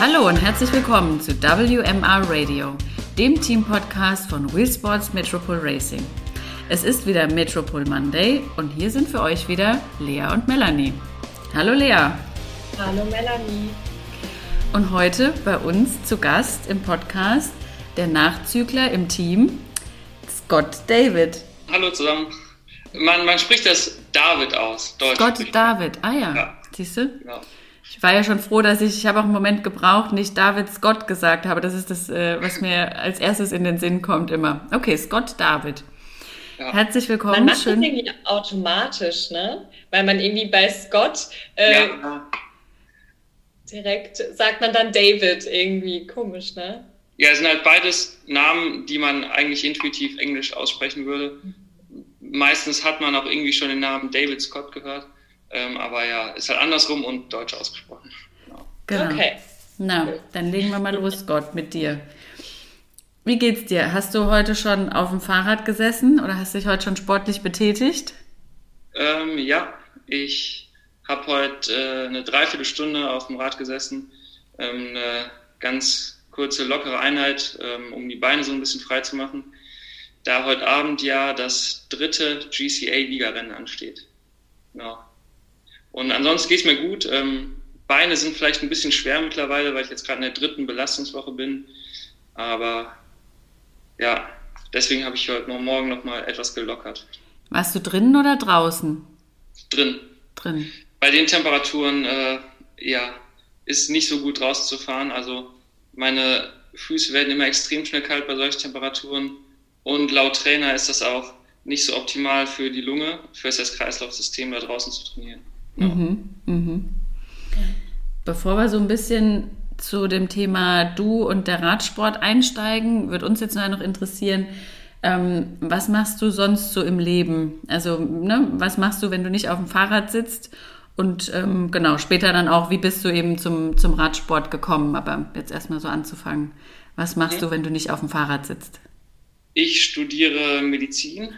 Hallo und herzlich willkommen zu WMR Radio, dem Team-Podcast von Wheel Sports Metropole Racing. Es ist wieder Metropole Monday und hier sind für euch wieder Lea und Melanie. Hallo Lea. Hallo Melanie. Und heute bei uns zu Gast im Podcast der Nachzügler im Team, Scott David. Hallo zusammen. Man, man spricht das David aus. Deutsch Scott David, ah ja. ja. Siehst du? Ja. Ich war ja schon froh, dass ich, ich habe auch einen Moment gebraucht, nicht David Scott gesagt habe. Das ist das, äh, was mir als erstes in den Sinn kommt immer. Okay, Scott David. Ja. Herzlich willkommen. Man macht Schön. das irgendwie automatisch, ne? Weil man irgendwie bei Scott äh, ja. direkt sagt man dann David irgendwie komisch, ne? Ja, es sind halt beides Namen, die man eigentlich intuitiv Englisch aussprechen würde. Meistens hat man auch irgendwie schon den Namen David Scott gehört. Ähm, aber ja, ist halt andersrum und deutsch ausgesprochen. Genau. genau. Okay. Na, dann legen wir mal los, Gott, mit dir. Wie geht's dir? Hast du heute schon auf dem Fahrrad gesessen oder hast dich heute schon sportlich betätigt? Ähm, ja, ich habe heute äh, eine Dreiviertelstunde auf dem Rad gesessen. Ähm, eine ganz kurze, lockere Einheit, ähm, um die Beine so ein bisschen frei zu machen. Da heute Abend ja das dritte GCA-Ligarennen ansteht. Genau. Und ansonsten geht es mir gut. Ähm, Beine sind vielleicht ein bisschen schwer mittlerweile, weil ich jetzt gerade in der dritten Belastungswoche bin. Aber ja, deswegen habe ich heute noch morgen noch mal etwas gelockert. Warst du drinnen oder draußen? Drin. Drin. Bei den Temperaturen, äh, ja, ist nicht so gut rauszufahren. Also meine Füße werden immer extrem schnell kalt bei solchen Temperaturen. Und laut Trainer ist das auch nicht so optimal für die Lunge, für das Kreislaufsystem da draußen zu trainieren. Mhm, mhm. Bevor wir so ein bisschen zu dem Thema Du und der Radsport einsteigen, wird uns jetzt noch interessieren, ähm, was machst du sonst so im Leben? Also, ne, was machst du, wenn du nicht auf dem Fahrrad sitzt? Und ähm, genau, später dann auch, wie bist du eben zum, zum Radsport gekommen? Aber jetzt erstmal so anzufangen. Was machst du, wenn du nicht auf dem Fahrrad sitzt? Ich studiere Medizin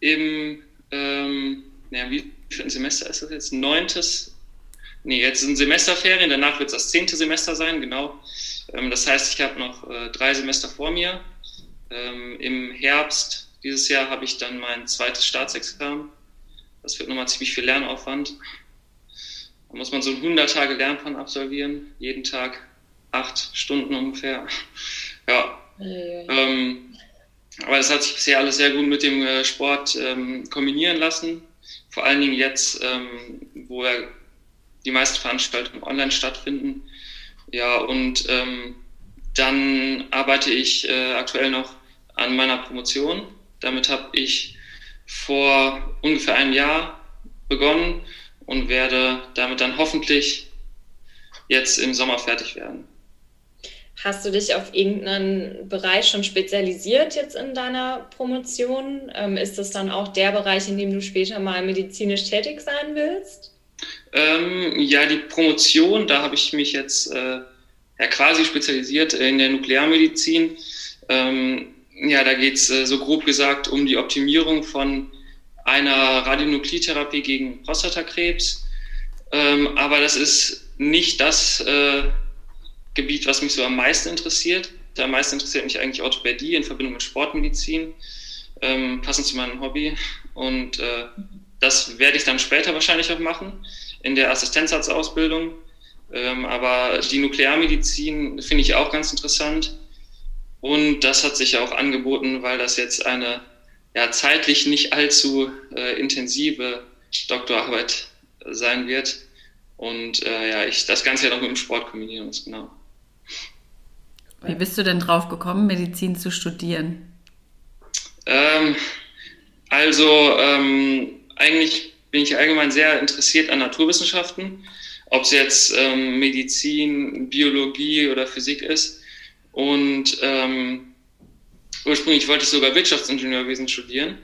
im, ähm, naja, wie für ein Semester ist das jetzt? Neuntes, nee, jetzt sind Semesterferien, danach wird es das zehnte Semester sein, genau. Ähm, das heißt, ich habe noch äh, drei Semester vor mir. Ähm, Im Herbst dieses Jahr habe ich dann mein zweites Staatsexamen. Das wird nochmal ziemlich viel Lernaufwand. Da muss man so 100 Tage Lernplan absolvieren, jeden Tag acht Stunden ungefähr. ja. Ähm, aber das hat sich bisher alles sehr gut mit dem äh, Sport ähm, kombinieren lassen. Vor allen Dingen jetzt, ähm, wo ja die meisten Veranstaltungen online stattfinden. Ja, und ähm, dann arbeite ich äh, aktuell noch an meiner Promotion. Damit habe ich vor ungefähr einem Jahr begonnen und werde damit dann hoffentlich jetzt im Sommer fertig werden. Hast du dich auf irgendeinen Bereich schon spezialisiert jetzt in deiner Promotion? Ähm, ist das dann auch der Bereich, in dem du später mal medizinisch tätig sein willst? Ähm, ja, die Promotion, da habe ich mich jetzt äh, ja, quasi spezialisiert in der Nuklearmedizin. Ähm, ja, da geht es äh, so grob gesagt um die Optimierung von einer Radionukleotherapie gegen Prostatakrebs. Ähm, aber das ist nicht das, äh, Gebiet, was mich so am meisten interessiert. Am meisten interessiert mich eigentlich Orthopädie in Verbindung mit Sportmedizin, ähm, passend zu meinem Hobby. Und äh, das werde ich dann später wahrscheinlich auch machen in der Assistenzarztausbildung. Ähm, aber die Nuklearmedizin finde ich auch ganz interessant. Und das hat sich auch angeboten, weil das jetzt eine ja, zeitlich nicht allzu äh, intensive Doktorarbeit sein wird. Und äh, ja, ich das Ganze ja noch mit dem Sport kombinieren muss, genau. Wie bist du denn drauf gekommen, Medizin zu studieren? Ähm, also ähm, eigentlich bin ich allgemein sehr interessiert an Naturwissenschaften, ob es jetzt ähm, Medizin, Biologie oder Physik ist. Und ähm, ursprünglich wollte ich sogar Wirtschaftsingenieurwesen studieren.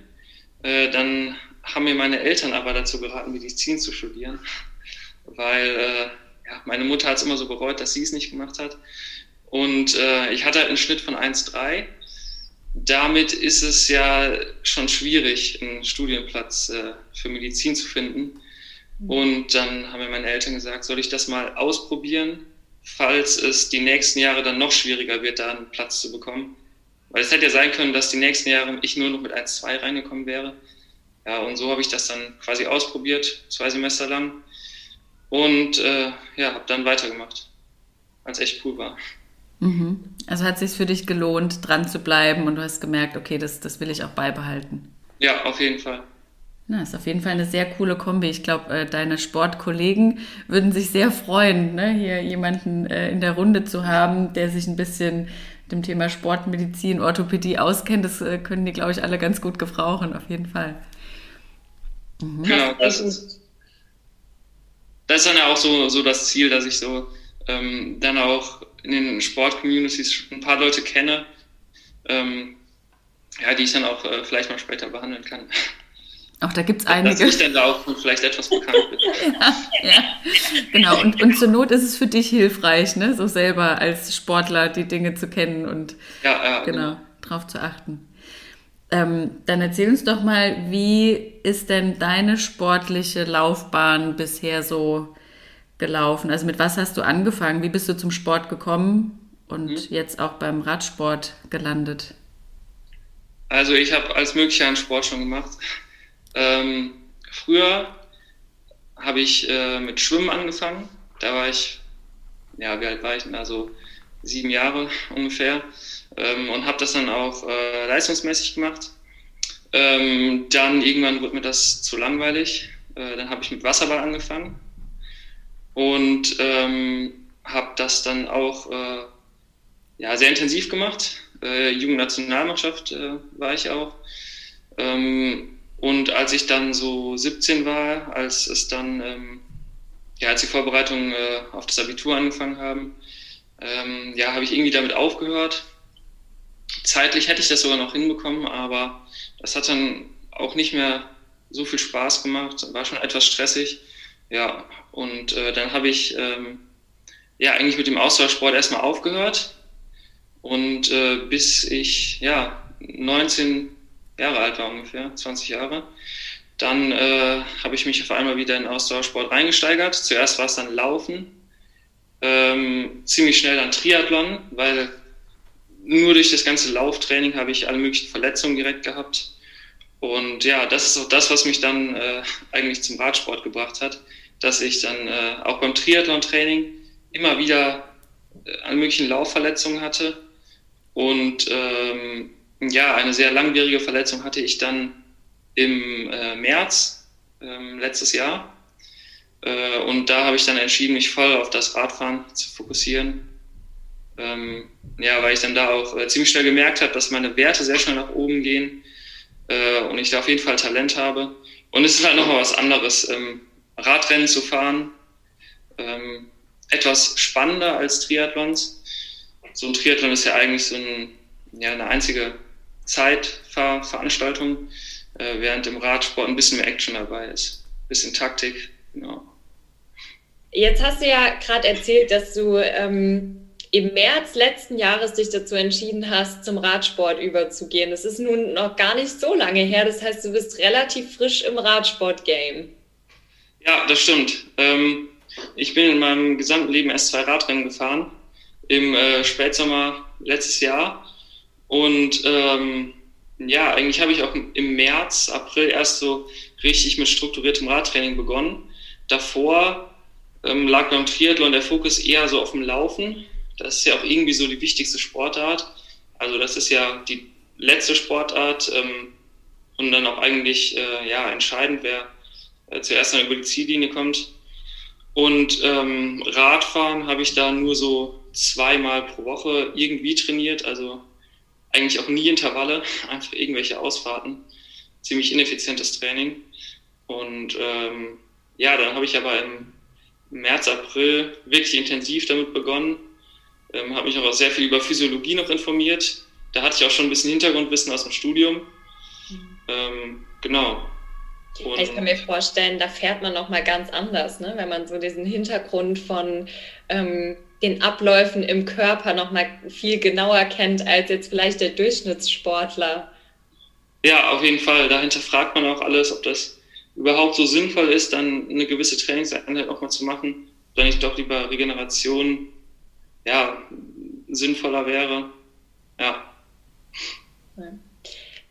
Äh, dann haben mir meine Eltern aber dazu geraten, Medizin zu studieren, weil äh, ja, meine Mutter hat es immer so bereut, dass sie es nicht gemacht hat. Und äh, ich hatte halt einen Schnitt von 1,3. Damit ist es ja schon schwierig, einen Studienplatz äh, für Medizin zu finden. Mhm. Und dann haben mir meine Eltern gesagt, soll ich das mal ausprobieren? falls es die nächsten Jahre dann noch schwieriger wird, da einen Platz zu bekommen. Weil es hätte ja sein können, dass die nächsten Jahre ich nur noch mit 1-2 reingekommen wäre. Ja, und so habe ich das dann quasi ausprobiert, zwei Semester lang. Und äh, ja, habe dann weitergemacht, als echt cool war. Mhm. Also hat es sich für dich gelohnt, dran zu bleiben und du hast gemerkt, okay, das, das will ich auch beibehalten. Ja, auf jeden Fall. Na, ist auf jeden Fall eine sehr coole Kombi. Ich glaube, äh, deine Sportkollegen würden sich sehr freuen, ne, hier jemanden äh, in der Runde zu haben, der sich ein bisschen dem Thema Sportmedizin, Orthopädie auskennt. Das äh, können die, glaube ich, alle ganz gut gebrauchen, auf jeden Fall. Mhm. Genau, das ist, das ist dann ja auch so, so das Ziel, dass ich so ähm, dann auch in den Sport-Communities ein paar Leute kenne, ähm, ja, die ich dann auch äh, vielleicht mal später behandeln kann. Auch da gibt es einige. Dass ich dann da auch vielleicht etwas bekannt bin. ja, ja, genau. Und, und zur Not ist es für dich hilfreich, ne? so selber als Sportler die Dinge zu kennen und ja, ja, genau, genau. drauf zu achten. Ähm, dann erzähl uns doch mal, wie ist denn deine sportliche Laufbahn bisher so gelaufen? Also mit was hast du angefangen? Wie bist du zum Sport gekommen und mhm. jetzt auch beim Radsport gelandet? Also ich habe alles Mögliche an Sport schon gemacht. Ähm, früher habe ich äh, mit Schwimmen angefangen. Da war ich, ja, wie alt war ich? Also sieben Jahre ungefähr. Ähm, und habe das dann auch äh, leistungsmäßig gemacht. Ähm, dann irgendwann wurde mir das zu langweilig. Äh, dann habe ich mit Wasserball angefangen und ähm, habe das dann auch äh, ja, sehr intensiv gemacht. Äh, Jugendnationalmannschaft äh, war ich auch. Ähm, und als ich dann so 17 war, als es dann, ähm, ja, als die Vorbereitungen äh, auf das Abitur angefangen haben, ähm, ja, habe ich irgendwie damit aufgehört. Zeitlich hätte ich das sogar noch hinbekommen, aber das hat dann auch nicht mehr so viel Spaß gemacht, war schon etwas stressig. Ja, und äh, dann habe ich ähm, ja eigentlich mit dem Ausdauersport erstmal aufgehört. Und äh, bis ich ja 19 Jahre alt war ungefähr, 20 Jahre. Dann äh, habe ich mich auf einmal wieder in Ausdauersport reingesteigert. Zuerst war es dann Laufen, ähm, ziemlich schnell dann Triathlon, weil nur durch das ganze Lauftraining habe ich alle möglichen Verletzungen direkt gehabt. Und ja, das ist auch das, was mich dann äh, eigentlich zum Radsport gebracht hat, dass ich dann äh, auch beim Triathlon-Training immer wieder äh, alle möglichen Laufverletzungen hatte und ähm, ja, eine sehr langwierige Verletzung hatte ich dann im äh, März äh, letztes Jahr. Äh, und da habe ich dann entschieden, mich voll auf das Radfahren zu fokussieren. Ähm, ja, weil ich dann da auch äh, ziemlich schnell gemerkt habe, dass meine Werte sehr schnell nach oben gehen äh, und ich da auf jeden Fall Talent habe. Und es ist halt nochmal was anderes, ähm, Radrennen zu fahren. Ähm, etwas spannender als Triathlons. So ein Triathlon ist ja eigentlich so ein, ja, eine einzige Zeitveranstaltung, äh, während im Radsport ein bisschen mehr Action dabei ist. Ein bisschen Taktik, genau. Jetzt hast du ja gerade erzählt, dass du ähm, im März letzten Jahres dich dazu entschieden hast, zum Radsport überzugehen. Das ist nun noch gar nicht so lange her. Das heißt, du bist relativ frisch im Radsport-Game. Ja, das stimmt. Ähm, ich bin in meinem gesamten Leben erst zwei Radrennen gefahren. Im äh, Spätsommer letztes Jahr und ähm, ja, eigentlich habe ich auch im März, April erst so richtig mit strukturiertem Radtraining begonnen. Davor ähm, lag beim Triathlon der Fokus eher so auf dem Laufen. Das ist ja auch irgendwie so die wichtigste Sportart. Also das ist ja die letzte Sportart ähm, und dann auch eigentlich äh, ja, entscheidend, wer äh, zuerst dann über die Ziellinie kommt. Und ähm, Radfahren habe ich da nur so zweimal pro Woche irgendwie trainiert, also eigentlich auch nie Intervalle, einfach irgendwelche Ausfahrten. Ziemlich ineffizientes Training. Und ähm, ja, dann habe ich aber im März, April wirklich intensiv damit begonnen. Ähm, habe mich auch sehr viel über Physiologie noch informiert. Da hatte ich auch schon ein bisschen Hintergrundwissen aus dem Studium. Mhm. Ähm, genau. Und ich kann mir vorstellen, da fährt man noch mal ganz anders, ne? wenn man so diesen Hintergrund von ähm, den Abläufen im Körper noch mal viel genauer kennt als jetzt vielleicht der Durchschnittssportler. Ja, auf jeden Fall. Dahinter fragt man auch alles, ob das überhaupt so sinnvoll ist, dann eine gewisse Trainingseinheit auch mal zu machen, oder nicht doch lieber Regeneration ja, sinnvoller wäre. Ja.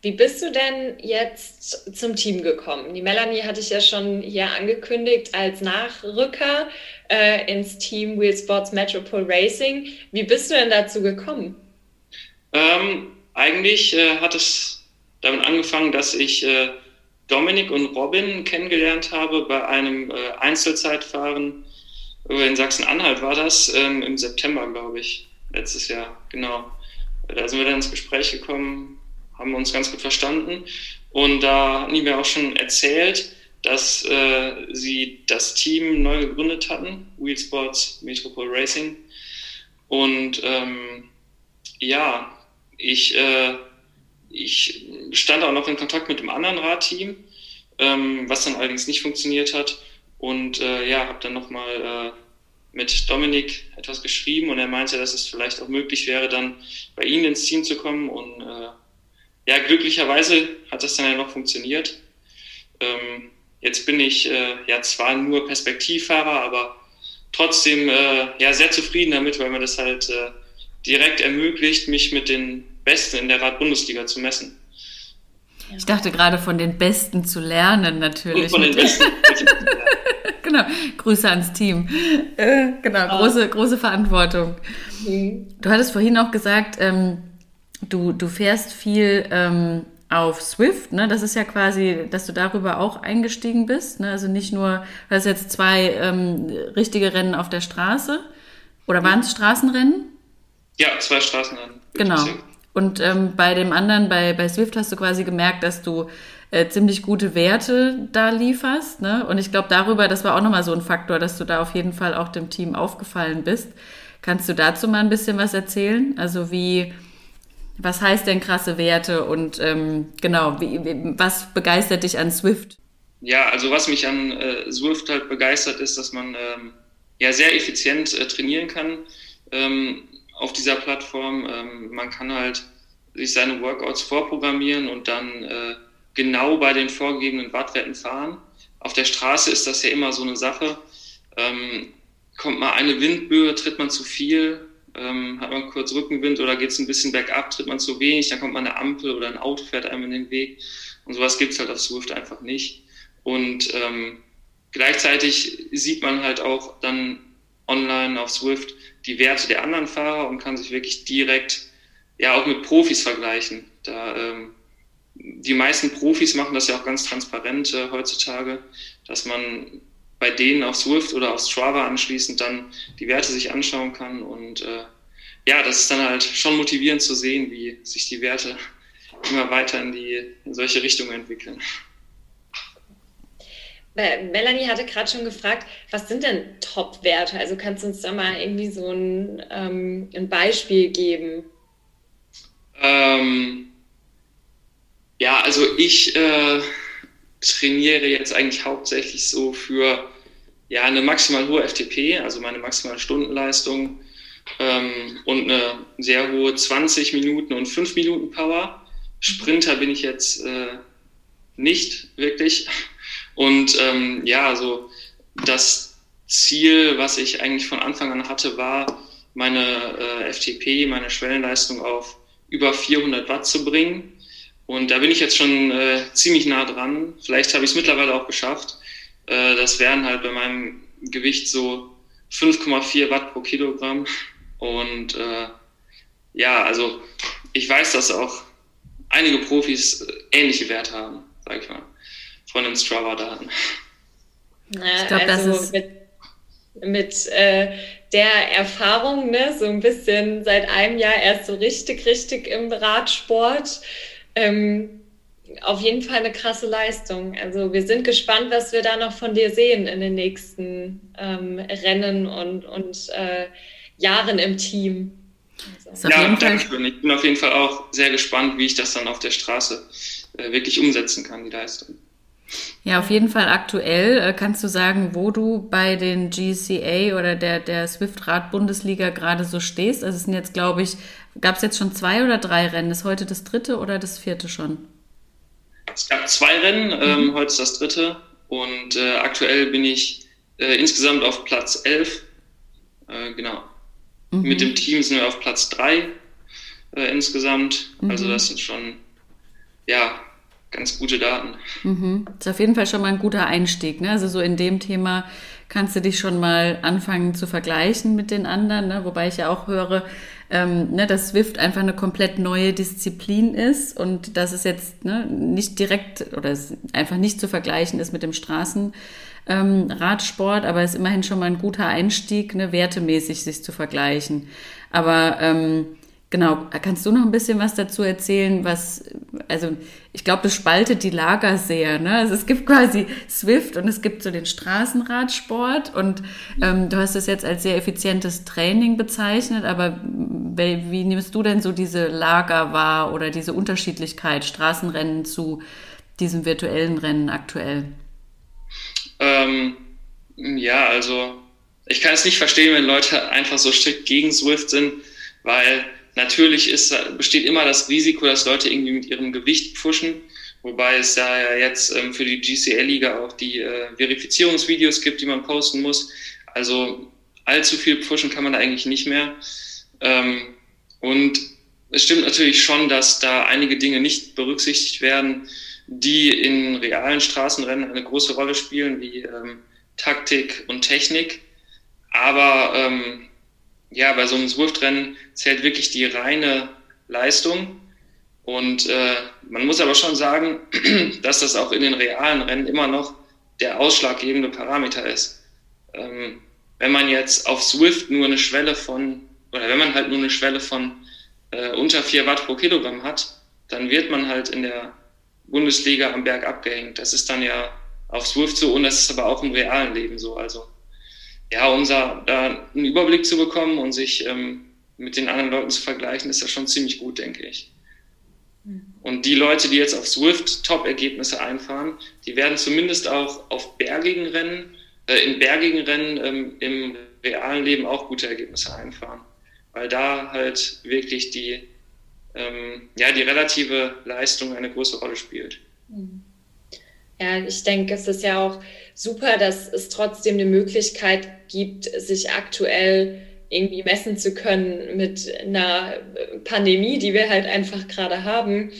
Wie bist du denn jetzt zum Team gekommen? Die Melanie hatte ich ja schon hier angekündigt als Nachrücker äh, ins Team Wheel Sports Metropole Racing. Wie bist du denn dazu gekommen? Ähm, eigentlich äh, hat es damit angefangen, dass ich äh, Dominik und Robin kennengelernt habe bei einem äh, Einzelzeitfahren in Sachsen-Anhalt war das, ähm, im September, glaube ich, letztes Jahr, genau. Da sind wir dann ins Gespräch gekommen, haben uns ganz gut verstanden und da hatten die mir auch schon erzählt, dass äh, sie das Team neu gegründet hatten, Wheel Sports Metropole Racing. Und ähm, ja, ich, äh, ich stand auch noch in Kontakt mit dem anderen Radteam, ähm, was dann allerdings nicht funktioniert hat. Und äh, ja, habe dann nochmal äh, mit Dominik etwas geschrieben und er meinte, dass es vielleicht auch möglich wäre, dann bei Ihnen ins Team zu kommen. Und äh, ja, glücklicherweise hat das dann ja noch funktioniert. Ähm, jetzt bin ich äh, ja zwar nur Perspektivfahrer, aber trotzdem äh, ja sehr zufrieden damit, weil mir das halt äh, direkt ermöglicht, mich mit den Besten in der Rad-Bundesliga zu messen. Ich dachte gerade von den Besten zu lernen, natürlich. Und von den Besten. genau. Grüße ans Team. Äh, genau, große, große Verantwortung. Mhm. Du hattest vorhin auch gesagt, ähm, du, du fährst viel ähm, auf Swift, ne? Das ist ja quasi, dass du darüber auch eingestiegen bist. Ne? Also nicht nur, du hast jetzt zwei ähm, richtige Rennen auf der Straße. Oder waren es Straßenrennen? Ja, zwei Straßenrennen. Genau. Und ähm, bei dem anderen, bei, bei Swift hast du quasi gemerkt, dass du äh, ziemlich gute Werte da lieferst. Ne? Und ich glaube, darüber, das war auch nochmal so ein Faktor, dass du da auf jeden Fall auch dem Team aufgefallen bist. Kannst du dazu mal ein bisschen was erzählen? Also wie, was heißt denn krasse Werte und ähm, genau, wie, was begeistert dich an Swift? Ja, also was mich an äh, Swift halt begeistert, ist, dass man ähm, ja sehr effizient äh, trainieren kann. Ähm, auf dieser Plattform. Ähm, man kann halt sich seine Workouts vorprogrammieren und dann äh, genau bei den vorgegebenen Wattwerten fahren. Auf der Straße ist das ja immer so eine Sache. Ähm, kommt mal eine Windböe, tritt man zu viel, ähm, hat man kurz Rückenwind oder geht es ein bisschen bergab, tritt man zu wenig, dann kommt mal eine Ampel oder ein Auto fährt einem in den Weg. Und sowas gibt es halt auf Swift einfach nicht. Und ähm, gleichzeitig sieht man halt auch dann online auf Swift, die Werte der anderen Fahrer und kann sich wirklich direkt ja auch mit Profis vergleichen. Da ähm, die meisten Profis machen das ja auch ganz transparent äh, heutzutage, dass man bei denen auf Swift oder auf Strava anschließend dann die Werte sich anschauen kann und äh, ja, das ist dann halt schon motivierend zu sehen, wie sich die Werte immer weiter in die in solche Richtungen entwickeln. Melanie hatte gerade schon gefragt, was sind denn Top-Werte? Also kannst du uns da mal irgendwie so ein, ähm, ein Beispiel geben? Ähm, ja, also ich äh, trainiere jetzt eigentlich hauptsächlich so für ja, eine maximal hohe FTP, also meine maximale Stundenleistung ähm, und eine sehr hohe 20 Minuten und 5 Minuten Power. Sprinter bin ich jetzt äh, nicht wirklich. Und ähm, ja, also das Ziel, was ich eigentlich von Anfang an hatte, war, meine äh, FTP, meine Schwellenleistung auf über 400 Watt zu bringen. Und da bin ich jetzt schon äh, ziemlich nah dran. Vielleicht habe ich es mittlerweile auch geschafft. Äh, das wären halt bei meinem Gewicht so 5,4 Watt pro Kilogramm. Und äh, ja, also ich weiß, dass auch einige Profis äh, ähnliche Werte haben, sag ich mal von den Strava-Daten. Ich glaube, also das ist mit, mit äh, der Erfahrung, ne, so ein bisschen seit einem Jahr erst so richtig, richtig im Radsport. Ähm, auf jeden Fall eine krasse Leistung. Also wir sind gespannt, was wir da noch von dir sehen in den nächsten ähm, Rennen und, und äh, Jahren im Team. Also. Ja, danke schön. Ich bin auf jeden Fall auch sehr gespannt, wie ich das dann auf der Straße äh, wirklich umsetzen kann, die Leistung. Ja, auf jeden Fall aktuell. Äh, kannst du sagen, wo du bei den GCA oder der, der Swift-Rad-Bundesliga gerade so stehst? Also es sind jetzt, glaube ich, gab es jetzt schon zwei oder drei Rennen? Ist heute das dritte oder das vierte schon? Es gab zwei Rennen, ähm, mhm. heute ist das dritte. Und äh, aktuell bin ich äh, insgesamt auf Platz 11. Äh, genau. Mhm. Mit dem Team sind wir auf Platz 3 äh, insgesamt. Also mhm. Also das sind schon, ja, ganz gute Daten. Mhm. Ist auf jeden Fall schon mal ein guter Einstieg. Ne? Also so in dem Thema kannst du dich schon mal anfangen zu vergleichen mit den anderen. Ne? Wobei ich ja auch höre, ähm, ne, dass Swift einfach eine komplett neue Disziplin ist und dass es jetzt ne, nicht direkt oder einfach nicht zu vergleichen ist mit dem Straßenradsport, ähm, aber es ist immerhin schon mal ein guter Einstieg, ne, wertemäßig sich zu vergleichen. Aber ähm, Genau, kannst du noch ein bisschen was dazu erzählen, was, also ich glaube, das spaltet die Lager sehr. Ne? Also es gibt quasi Swift und es gibt so den Straßenradsport und ähm, du hast es jetzt als sehr effizientes Training bezeichnet, aber wie, nimmst du denn so diese Lager wahr oder diese Unterschiedlichkeit Straßenrennen zu diesem virtuellen Rennen aktuell? Ähm, ja, also ich kann es nicht verstehen, wenn Leute einfach so strikt gegen Swift sind, weil Natürlich ist, besteht immer das Risiko, dass Leute irgendwie mit ihrem Gewicht pushen, wobei es ja jetzt ähm, für die GCL-Liga auch die äh, Verifizierungsvideos gibt, die man posten muss. Also allzu viel pushen kann man da eigentlich nicht mehr. Ähm, und es stimmt natürlich schon, dass da einige Dinge nicht berücksichtigt werden, die in realen Straßenrennen eine große Rolle spielen, wie ähm, Taktik und Technik. Aber ähm, ja, bei so einem Swift-Rennen zählt wirklich die reine Leistung. Und äh, man muss aber schon sagen, dass das auch in den realen Rennen immer noch der ausschlaggebende Parameter ist. Ähm, wenn man jetzt auf Swift nur eine Schwelle von, oder wenn man halt nur eine Schwelle von äh, unter 4 Watt pro Kilogramm hat, dann wird man halt in der Bundesliga am Berg abgehängt. Das ist dann ja auf Swift so und das ist aber auch im realen Leben so. Also ja, um da, da einen Überblick zu bekommen und sich ähm, mit den anderen Leuten zu vergleichen, ist das schon ziemlich gut, denke ich. Hm. Und die Leute, die jetzt auf Swift Top-Ergebnisse einfahren, die werden zumindest auch auf bergigen Rennen, äh, in bergigen Rennen ähm, im realen Leben auch gute Ergebnisse einfahren. Weil da halt wirklich die, ähm, ja, die relative Leistung eine große Rolle spielt. Mhm. Ja, ich denke, es ist ja auch super, dass es trotzdem eine Möglichkeit gibt, sich aktuell irgendwie messen zu können mit einer Pandemie, die wir halt einfach gerade haben,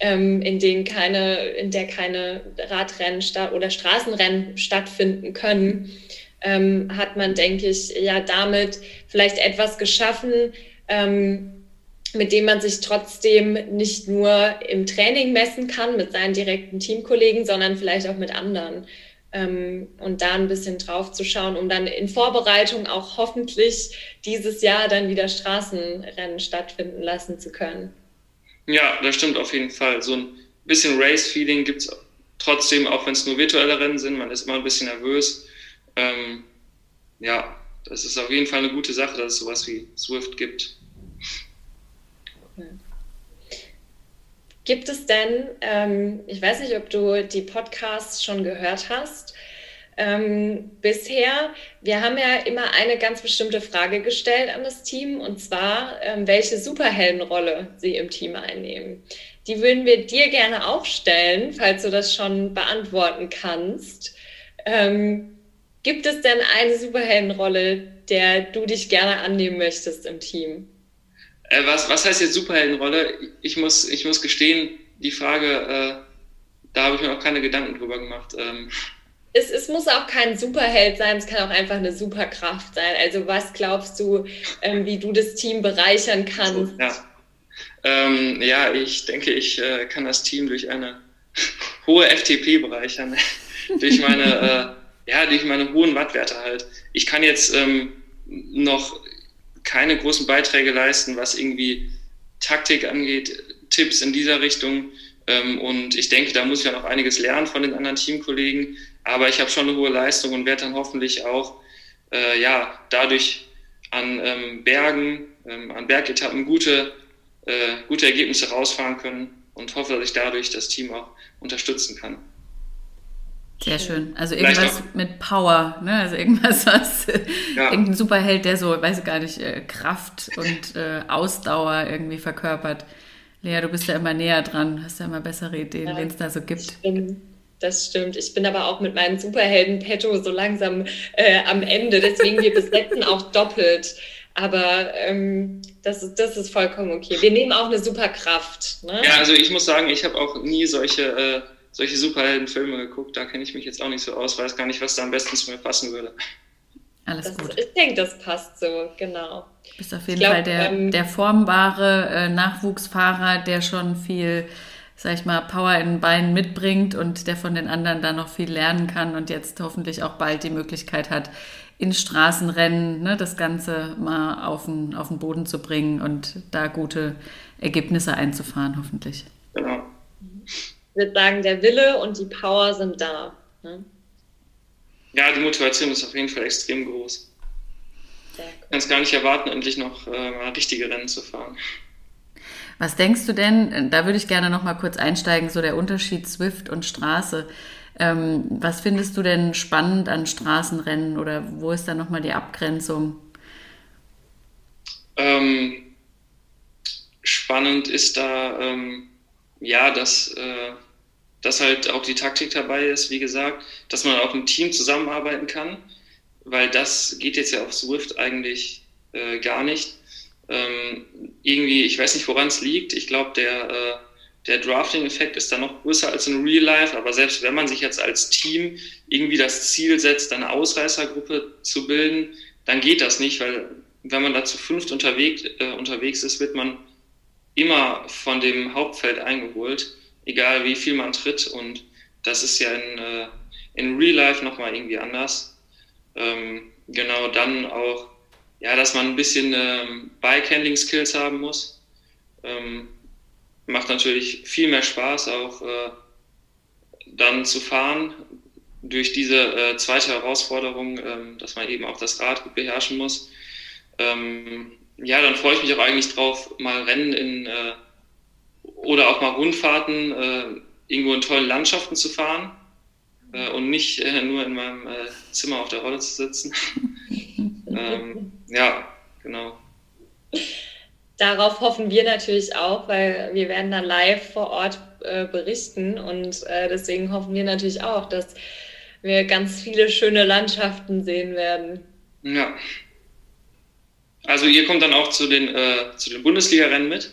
ähm, in denen keine, in der keine Radrennen oder Straßenrennen stattfinden können, ähm, hat man, denke ich, ja damit vielleicht etwas geschaffen, ähm, mit dem man sich trotzdem nicht nur im Training messen kann mit seinen direkten Teamkollegen, sondern vielleicht auch mit anderen. Ähm, und da ein bisschen drauf zu schauen, um dann in Vorbereitung auch hoffentlich dieses Jahr dann wieder Straßenrennen stattfinden lassen zu können. Ja, das stimmt auf jeden Fall. So ein bisschen Race-Feeling gibt es trotzdem, auch wenn es nur virtuelle Rennen sind. Man ist immer ein bisschen nervös. Ähm, ja, das ist auf jeden Fall eine gute Sache, dass es sowas wie Swift gibt. Gibt es denn, ähm, ich weiß nicht, ob du die Podcasts schon gehört hast, ähm, bisher, wir haben ja immer eine ganz bestimmte Frage gestellt an das Team, und zwar, ähm, welche Superheldenrolle sie im Team einnehmen. Die würden wir dir gerne auch stellen, falls du das schon beantworten kannst. Ähm, gibt es denn eine Superheldenrolle, der du dich gerne annehmen möchtest im Team? Äh, was, was heißt jetzt Superheldenrolle? Ich muss, ich muss gestehen, die Frage, äh, da habe ich mir auch keine Gedanken drüber gemacht. Ähm. Es, es muss auch kein Superheld sein, es kann auch einfach eine Superkraft sein. Also was glaubst du, ähm, wie du das Team bereichern kannst? So, ja. Ähm, ja, ich denke, ich äh, kann das Team durch eine hohe FTP bereichern. durch meine, äh, ja, durch meine hohen Wattwerte halt. Ich kann jetzt ähm, noch keine großen Beiträge leisten, was irgendwie Taktik angeht, Tipps in dieser Richtung. Ähm, und ich denke, da muss ich ja noch einiges lernen von den anderen Teamkollegen. Aber ich habe schon eine hohe Leistung und werde dann hoffentlich auch äh, ja, dadurch an ähm, Bergen, ähm, an Bergetappen gute, äh, gute Ergebnisse rausfahren können und hoffe, dass ich dadurch das Team auch unterstützen kann. Sehr schön. Also irgendwas mit Power, ne? Also irgendwas, was ja. irgendein Superheld, der so, weiß ich gar nicht, äh, Kraft und äh, Ausdauer irgendwie verkörpert. Lea, du bist ja immer näher dran, hast ja immer bessere Ideen, ja, wen es da so gibt. Das stimmt. Ich bin aber auch mit meinem Superhelden-Petto so langsam äh, am Ende. Deswegen wir besetzen auch doppelt. Aber ähm, das, ist, das ist vollkommen okay. Wir nehmen auch eine super Kraft. Ne? Ja, also ich muss sagen, ich habe auch nie solche, äh, solche Superheldenfilme geguckt. Da kenne ich mich jetzt auch nicht so aus, weiß gar nicht, was da am besten zu mir passen würde. Alles das, gut. Ich denke, das passt so, genau. Du bist auf jeden glaub, Fall der, ähm, der formbare äh, Nachwuchsfahrer, der schon viel, sag ich mal, Power in den Beinen mitbringt und der von den anderen da noch viel lernen kann und jetzt hoffentlich auch bald die Möglichkeit hat, in Straßenrennen ne, das Ganze mal auf den, auf den Boden zu bringen und da gute Ergebnisse einzufahren, hoffentlich. Ich würde sagen, der Wille und die Power sind da. Ne? Ja, die Motivation ist auf jeden Fall extrem groß. Ich kann es gar nicht erwarten, endlich noch äh, mal richtige Rennen zu fahren. Was denkst du denn, da würde ich gerne noch mal kurz einsteigen, so der Unterschied Swift und Straße. Ähm, was findest du denn spannend an Straßenrennen oder wo ist da nochmal die Abgrenzung? Ähm, spannend ist da, ähm, ja, dass, äh, dass halt auch die Taktik dabei ist, wie gesagt, dass man auch im Team zusammenarbeiten kann, weil das geht jetzt ja auf Swift eigentlich äh, gar nicht. Ähm, irgendwie, ich weiß nicht, woran es liegt. Ich glaube, der äh, der Drafting-Effekt ist dann noch größer als in Real Life, aber selbst wenn man sich jetzt als Team irgendwie das Ziel setzt, eine Ausreißergruppe zu bilden, dann geht das nicht, weil wenn man da zu fünft unterwegs, äh, unterwegs ist, wird man immer von dem Hauptfeld eingeholt, egal wie viel man tritt und das ist ja in, äh, in Real Life nochmal irgendwie anders. Ähm, genau, dann auch, ja, dass man ein bisschen ähm, Bike-Handling-Skills haben muss. Ähm, macht natürlich viel mehr Spaß, auch äh, dann zu fahren durch diese äh, zweite Herausforderung, ähm, dass man eben auch das Rad gut beherrschen muss. Ähm, ja, dann freue ich mich auch eigentlich drauf, mal Rennen in äh, oder auch mal Rundfahrten äh, irgendwo in tollen Landschaften zu fahren äh, und nicht äh, nur in meinem äh, Zimmer auf der Rolle zu sitzen. ähm, ja, genau darauf hoffen wir natürlich auch, weil wir werden dann live vor Ort äh, berichten und äh, deswegen hoffen wir natürlich auch, dass wir ganz viele schöne Landschaften sehen werden. Ja. Also ihr kommt dann auch zu den, zu den Bundesliga-Rennen mit?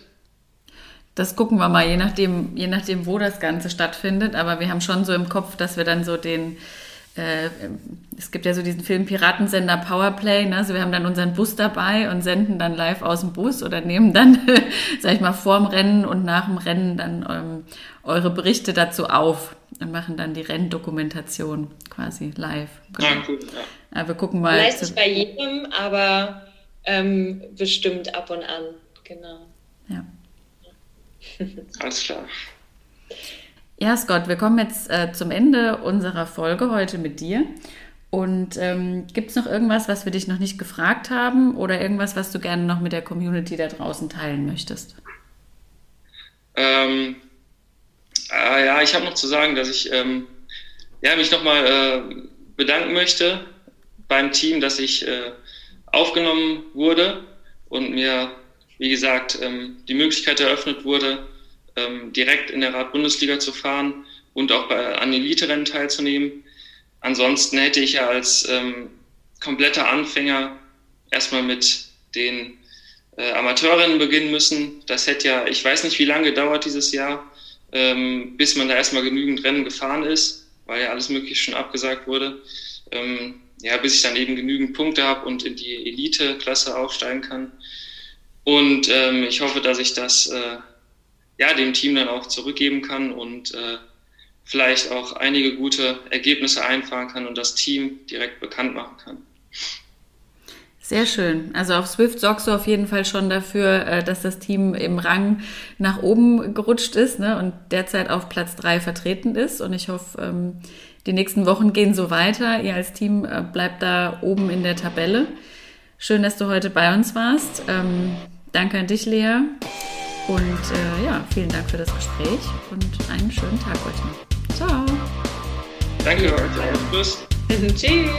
Das gucken wir mal, je nachdem, je nachdem, wo das Ganze stattfindet. Aber wir haben schon so im Kopf, dass wir dann so den, äh, es gibt ja so diesen Film Piratensender Powerplay, ne? also wir haben dann unseren Bus dabei und senden dann live aus dem Bus oder nehmen dann, sag ich mal, vorm Rennen und nach dem Rennen dann ähm, eure Berichte dazu auf und machen dann die Renndokumentation quasi live. Genau. Ja, cool, ja. ja, wir gucken mal. Vielleicht nicht bei jedem, aber ähm, bestimmt ab und an, genau. Ja. Alles klar. Ja, Scott, wir kommen jetzt äh, zum Ende unserer Folge heute mit dir. Und ähm, gibt es noch irgendwas, was wir dich noch nicht gefragt haben oder irgendwas, was du gerne noch mit der Community da draußen teilen möchtest? Ähm, äh, ja, ich habe noch zu sagen, dass ich ähm, ja, mich nochmal äh, bedanken möchte beim Team, dass ich äh, aufgenommen wurde und mir, wie gesagt, ähm, die Möglichkeit eröffnet wurde, ähm, direkt in der Rad-Bundesliga zu fahren und auch bei, an Elite-Rennen teilzunehmen. Ansonsten hätte ich ja als ähm, kompletter Anfänger erstmal mit den äh, Amateurrennen beginnen müssen. Das hätte ja, ich weiß nicht, wie lange dauert dieses Jahr, ähm, bis man da erstmal genügend Rennen gefahren ist, weil ja alles Mögliche schon abgesagt wurde. Ähm, ja, bis ich dann eben genügend Punkte habe und in die Elite-Klasse aufsteigen kann. Und ähm, ich hoffe, dass ich das äh, ja, dem Team dann auch zurückgeben kann und äh, vielleicht auch einige gute Ergebnisse einfahren kann und das Team direkt bekannt machen kann. Sehr schön. Also auf Swift sorgst du auf jeden Fall schon dafür, äh, dass das Team im Rang nach oben gerutscht ist ne, und derzeit auf Platz drei vertreten ist. Und ich hoffe, ähm, die nächsten Wochen gehen so weiter. Ihr als Team äh, bleibt da oben in der Tabelle. Schön, dass du heute bei uns warst. Ähm, danke an dich, Lea. Und äh, ja, vielen Dank für das Gespräch und einen schönen Tag heute noch. Ciao. Danke, Tschüss. Tschüss.